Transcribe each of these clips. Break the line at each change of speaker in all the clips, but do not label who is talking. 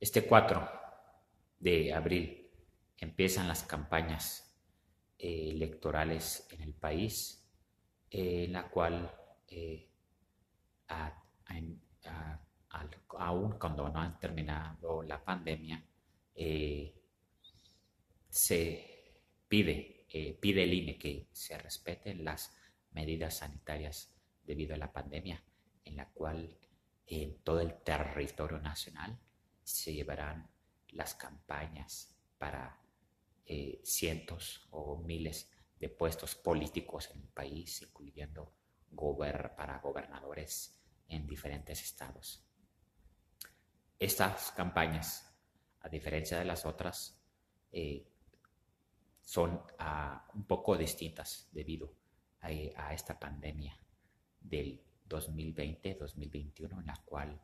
Este 4 de abril empiezan las campañas eh, electorales en el país, eh, en la cual aún cuando no han terminado la pandemia, se pide, pide el INE que se respeten las medidas sanitarias debido a la pandemia, en la cual en todo el territorio nacional se llevarán las campañas para eh, cientos o miles de puestos políticos en el país, incluyendo para gobernadores en diferentes estados. Estas campañas, a diferencia de las otras, eh, son ah, un poco distintas debido a, esta pandemia del 2020-2021 en la cual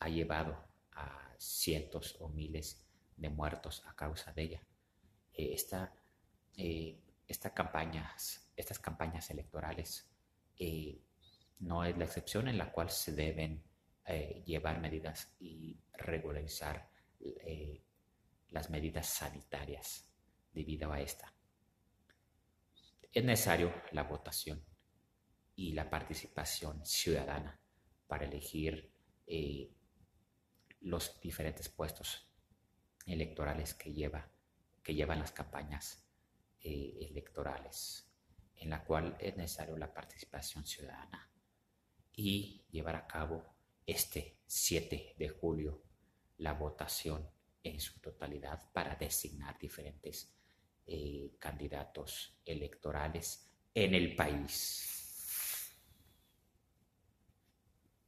ha llevado a cientos o miles de muertos a causa de ella. Eh, eh, estas campañas electorales eh, no es la excepción en la cual se deben llevar medidas y regularizar las medidas sanitarias debido a esta es necesario la votación y la participación ciudadana para elegir eh, los diferentes puestos electorales que, lleva, que llevan las campañas eh, electorales, en la cual es necesario la participación ciudadana y llevar a cabo este 7 de julio la votación en su totalidad para designar diferentes eh, candidatos electorales en el país.